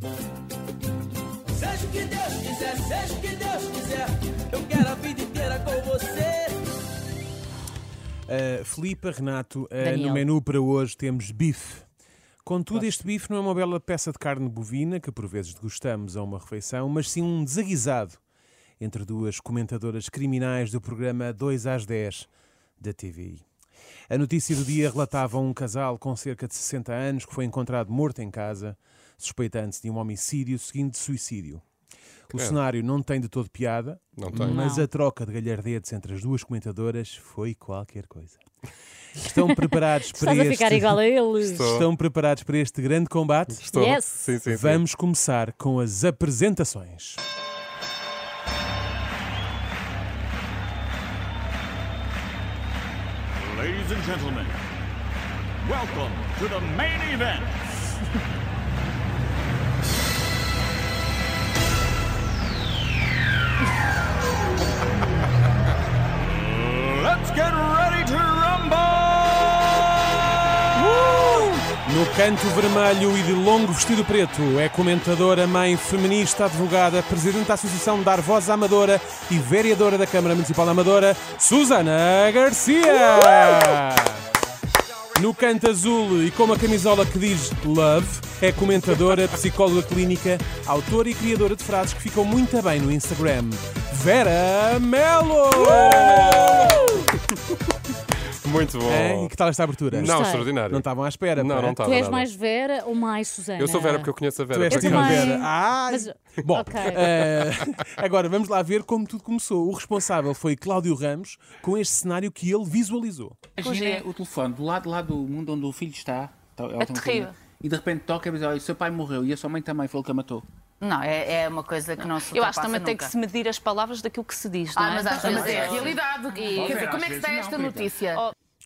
Seja o que Deus quiser, seja o que Deus quiser, eu quero a vida inteira com você. Uh, Filipa, Renato, uh, no menu para hoje temos bife. Contudo, este bife não é uma bela peça de carne bovina que por vezes degustamos a uma refeição, mas sim um desaguisado entre duas comentadoras criminais do programa 2 às 10 da TVI. A notícia do dia relatava um casal com cerca de 60 anos que foi encontrado morto em casa, suspeitando-se de um homicídio seguindo de suicídio. O cenário não tem de todo piada, Não tem. mas Não. a troca de galhardetes entre as duas comentadoras foi qualquer coisa. Estão preparados para Estás a este... ficar igual a eles. Estou. Estão preparados para este grande combate? Estou. Yes. Sim, sim, sim. Vamos começar com as apresentações. Ladies and gentlemen, welcome to the main event. canto vermelho e de longo vestido preto é comentadora, mãe, feminista, advogada, presidente da Associação Dar Voz à Amadora e vereadora da Câmara Municipal da Amadora, Susana Garcia. No canto azul e com uma camisola que diz Love, é comentadora, psicóloga clínica, autora e criadora de frases que ficam muito bem no Instagram, Vera Melo. Muito bom. É? E que tal esta abertura? Não, Gostei. extraordinário. Não estavam à espera. Não, pá. não estava. Tu és nada. mais Vera ou mais Susana? Eu sou Vera porque eu conheço a Vera. Tu és também. Vera. Ah, Mas- Bom, Ok. eh, agora vamos lá ver como tudo começou. O responsável foi Cláudio Ramos com este cenário que ele visualizou. Imagina o telefone do lado lá do mundo onde o filho está. tá- ela tem um terrível. E de repente toca e diz: Olha, o seu pai morreu e a sua mãe também foi ele que a matou. Não, é, é uma coisa que não se Eu acho que ultrapassa também tem nunca. que se medir as palavras daquilo que se diz, não Ah, é? mas às vezes é a é. realidade. E, quer dizer, como é que está esta notícia?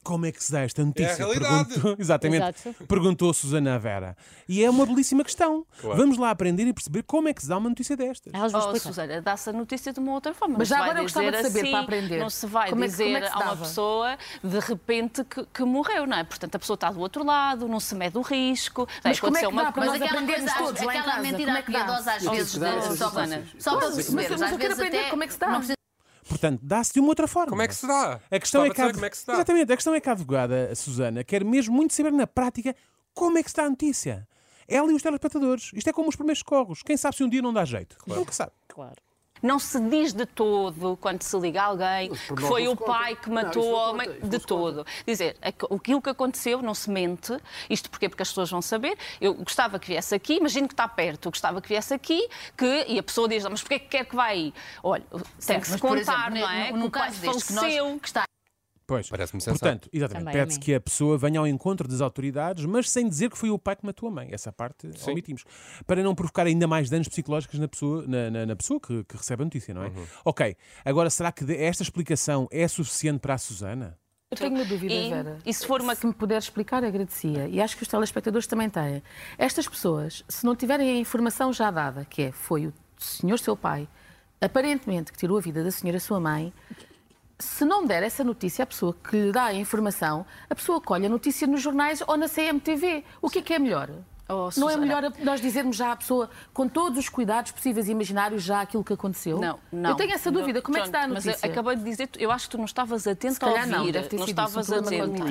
Como é que se dá esta notícia? realidade. Perguntou, exatamente. Exato. Perguntou Susana a Vera. E é uma belíssima questão. Claro. Vamos lá aprender e perceber como é que se dá uma notícia destas. Elas vão Oh. Susana, dá-se a notícia de uma outra forma. Mas já agora eu gostava de saber, assim, para aprender. Não se vai Como é que- dizer como é que se a uma pessoa de repente que, que morreu, não é? Portanto, a pessoa está do outro lado, não se mede o risco. Mas como é que aconteceu uma dá para Mas nós aquela aprendermos coisa, todos lá em aquela mentira Como é que dá? às vezes, essas só para, para Mas- eu quero aprender como é que se dá. Portanto, dá-se de uma outra forma. Como é que se dá? A questão é que, a, como é que se dá. Exatamente, a questão é que a advogada a Susana quer mesmo muito saber na prática como é que se dá a notícia. Ela e os telespectadores. Isto é como os primeiros corros. Quem sabe se um dia não dá jeito? Nunca sabe. Claro. Não se diz de todo, quando se liga a alguém, que foi o pai que matou o homem, de todo. Dizer, aqu- aquilo que aconteceu não se mente. Isto porquê? Porque as pessoas vão saber. Eu gostava que viesse aqui, imagino que está perto, eu gostava que viesse aqui, que, e a pessoa diz, mas porquê que quer que vá aí? Olha, tem que se contar, exemplo, não é? no- No o pai caso deste, que nós faleceu. que está Pois. Parece-me sensato. Portanto, exatamente, pede-se que a pessoa venha ao encontro das autoridades, mas sem dizer que foi o pai que matou a mãe. Essa parte omitimos. Para não provocar ainda mais danos psicológicos na pessoa, na, na- na pessoa que, que recebe a notícia, não é? Ok, agora será que esta explicação é suficiente para a Susana? Eu tenho uma dúvida, E- Vera. e se for uma- Se me puder explicar, agradecia. E acho que os telespectadores também têm. Estas pessoas, se não tiverem a informação já dada, que é, foi o senhor seu pai, aparentemente, que tirou a vida da senhora sua mãe, se não der essa notícia à pessoa que lhe dá a informação, a pessoa colhe a notícia nos jornais ou na CMTV. O que é que é melhor? Oh, não é melhor nós dizermos já à pessoa, com todos os cuidados possíveis e imaginários, já aquilo que aconteceu? Não, não. Eu tenho essa dúvida. Como é que está a Mas notícia? eu acabei de dizer, eu acho que tu não estavas atento a não, ouvir. deve ter sido isso, um estavas atento.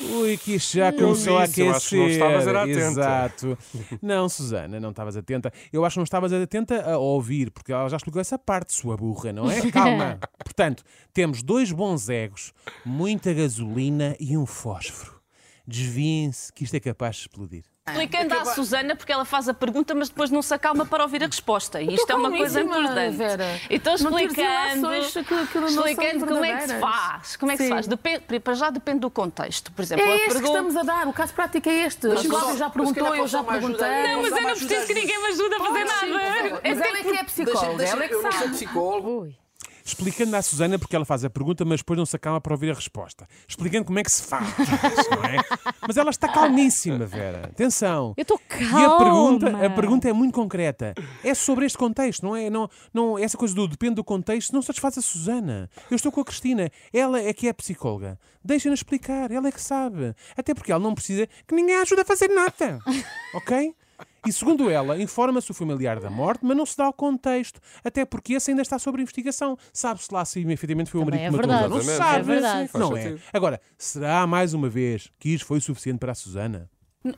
Ui, que isto já começou a disse, eu aquecer. acho que não estavas era atenta. Exato. Não, Susana, não estavas atenta. Eu acho que não estavas atenta a ouvir, porque ela já explicou essa parte, sua burra, não é? Calma. Portanto, temos dois bons egos, muita gasolina e um fósforo. Desviem-se, que isto é capaz de explodir. Explicando à Susana, porque ela faz a pergunta, mas depois não se acalma para ouvir a resposta. E isto é uma coisa importante. Vera. Então, explicando, que- que explicando como é que se faz. Como é que se Sim. faz? Depende, para já depende do contexto. Por exemplo, É a este que pergunta. estamos a dar, o caso prático é este. Cláudia só- já mas se perguntou, eu já perguntei. Não, mas eu não preciso que ninguém me ajude a fazer nada. Mas ela é que é psicóloga, ela é que eu não sou sabe. psicólogo. Explicando à Susana porque ela faz a pergunta, mas depois não se acalma para ouvir a resposta. Explicando como é que se faz, não é? Mas ela está calmíssima, Vera. Atenção. Eu estou E a pergunta, calma. a pergunta é muito concreta. É sobre este contexto, não é? Não, não, essa coisa do depende do contexto não satisfaz a Susana. Eu estou com a Cristina. Ela é que é psicóloga. Deixa-na explicar. Ela é que sabe. Até porque ela não precisa que ninguém a ajude a fazer nada. Ok? E segundo ela, informa-se o familiar da morte, mas não se dá o contexto, até porque esse ainda está sob investigação. Sabe-se lá se efetivamente foi o marido que é matou. verdade. Não se sabe, É não é? Agora, será mais uma vez que isto foi suficiente para a Susana?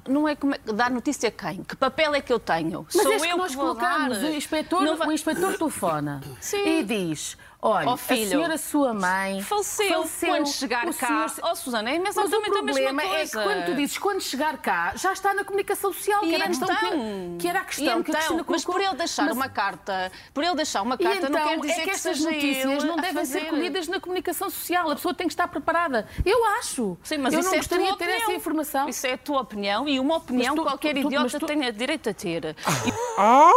Não é como é, dar notícia a quem? Que papel é que eu tenho? Mas Sou este eu que nós que vou colocamos, dar? o inspetor, Não vai- o inspetor telefona Sim. e diz: Olha, a filho, senhora, sua mãe, Faleceu, quando chegar o cá. senhor- Oh, Susana, é Mas o exatamente a mesma problema coisa. é que quando tu dizes quando chegar cá, já está na comunicação social, que era a questão então? que, que era a questão E que a então? Cristina mas colocou. por ele deixar Mas- uma carta, por ele deixar uma carta, então não quer dizer é que estas seja notícias não a devem ser fazer. colhidas na comunicação social. A pessoa tem que estar preparada. Eu acho. Sim, mas eu isso não é a gostaria de ter opinião. essa informação. Isso é a tua opinião e uma opinião tu- qualquer tu- tu- idiota mas tu- tem direito a ter. Ah!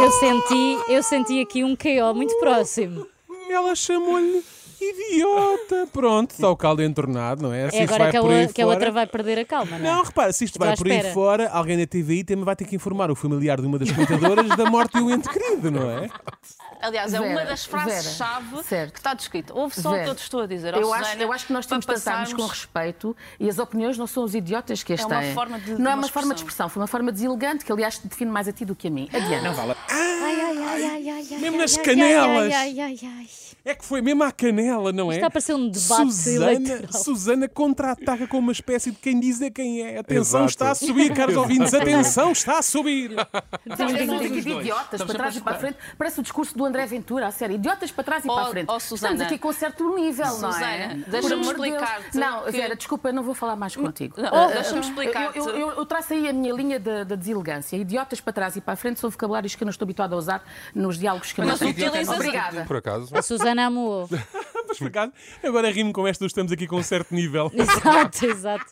Eu senti, eu senti aqui um KO muito próximo. Ela chamou-lhe idiota. Pronto, está o caldo entornado, não é? Se É isto agora vai que a, por aí que a fora- outra vai perder a calma, não é? Não, repara, se isto Estou vai à por aí espera. fora, alguém da TVI também vai ter que informar o familiar de uma das comentadoras da morte do ente querido, não é? Aliás, é Vera, uma das frases-chave Vera, certo. que está descrita. Ouve só o que Vera, eu te estou a dizer. Eu acho, eu acho que nós temos de tratarmos com respeito e as opiniões não são os idiotas que as É uma forma de- de não é uma uma forma de expressão. foi uma forma deselegante que, aliás, te define mais a ti do que a mim. Adiante. Não vale. Ai, ai, ai, ai, ai, ai, Mesmo nas canelas. Ai, ai, ai. É que foi mesmo à canela, não é? Está a parecer um debate Susana, eleitoral. Susana contra-ataca com uma espécie de quem diz é quem é. Atenção, Exato. está a subir, caros ouvintes. Atenção, está a subir. Estamos aqui de idiotas para trás e para a frente. Parece o discurso do André Ventura, a sério. Idiotas para trás e Oh, para a frente. oh, Susana. Estamos aqui com certo nível, não é? Susana, deixa-me de explicar-te Não, que- Vera, desculpa, eu não vou falar mais contigo. Não, Oh, deixa-me eu- explicar-te. Eu, eu, eu traço aí a minha linha da da deselegância. Idiotas para trás e para a frente são vocabulários que eu não estou habituada a usar nos diálogos que eu Mas não utilizas- Obrigada. Por acaso. A Susana amou. Mas por acaso, agora rimo com esta, estamos aqui com um certo nível. Exato, exato.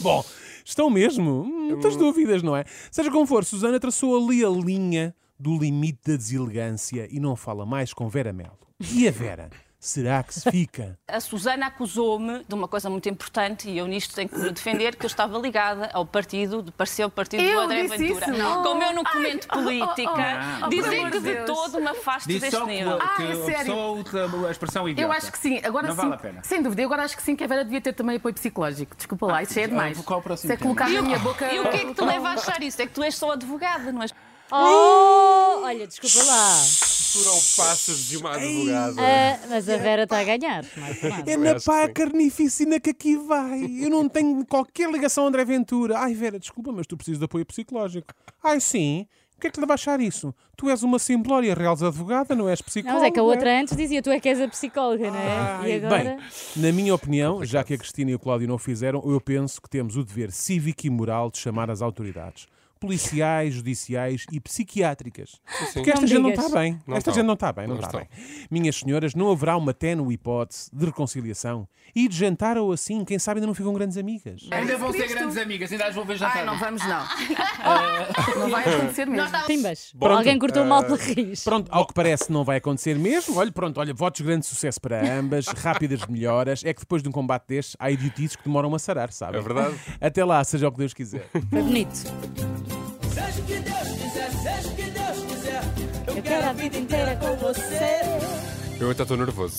Bom, estão mesmo? Muitas dúvidas, não é? Seja como for, Susana traçou ali a linha do limite da deselegância e não fala mais com Vera Melo. E a Vera? Será que se fica? A Susana acusou-me de uma coisa muito importante e eu nisto tenho que me defender que eu estava ligada ao partido, de parecer o partido Eu do André disse Ventura. isso, não. Como eu não comento política, oh, dizer pelo amor que de Deus. todo me afasto Diz deste só nível. que Ah, é sério? usa a expressão idiota. Eu acho que sim. Agora Não sim. vale a pena. Sem dúvida. Eu agora acho que sim, que a Vera devia ter também apoio psicológico. Desculpa lá, isso já é demais. qual o próximo Isso é tema? colocar na minha boca. E o que é que te leva a achar isso? É que tu és só advogada, não és? Oh, olha, desculpa lá. Foram passos de uma advogada. Ah, mas a Vera está a ganhar. mais. É na pá sim. carnificina que aqui vai. Eu não tenho qualquer ligação a André Ventura. Ai, Vera, desculpa, mas tu precisas de apoio psicológico. Ai, sim. O que é que te leva a achar isso? Tu és uma simplória real advogada, não és Não, psicóloga. mas é que a outra antes dizia, tu é que és a psicóloga, não é? Ai, E agora. Bem, na minha opinião, já que a Cristina e o Cláudio não o fizeram, eu penso que temos o dever cívico e moral de chamar as autoridades. Policiais, judiciais e psiquiátricas. Porque esta Não gente não está bem. Não esta estão. gente não está bem, não, Não está estão. bem. Minhas senhoras, não haverá uma ténue hipótese de reconciliação. E de jantar ou assim, quem sabe ainda não ficam grandes amigas. Ainda vão ser grandes amigas, ainda as vou ver jantar. Ai, não vamos não. não vai acontecer mesmo. Pimbas. Pronto. Alguém cortou mal pela raiz. Pronto, ao que parece não vai acontecer mesmo. Olha, pronto, olha, votos de grande sucesso para ambas, rápidas melhoras. É que depois de um combate destes, há idiotices que demoram a sarar, sabe? É verdade. Até lá, seja o que Deus quiser. Foi bonito. Quero a vida inteira com você. Eu estou nervoso.